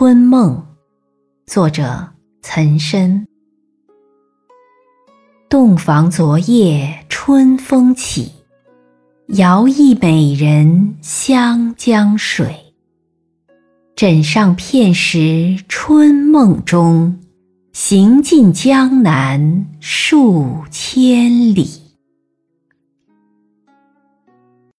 春梦》，作者岑参。洞房昨夜春风起，摇曳美人湘江水。枕上片时春梦中，行尽江南数千里。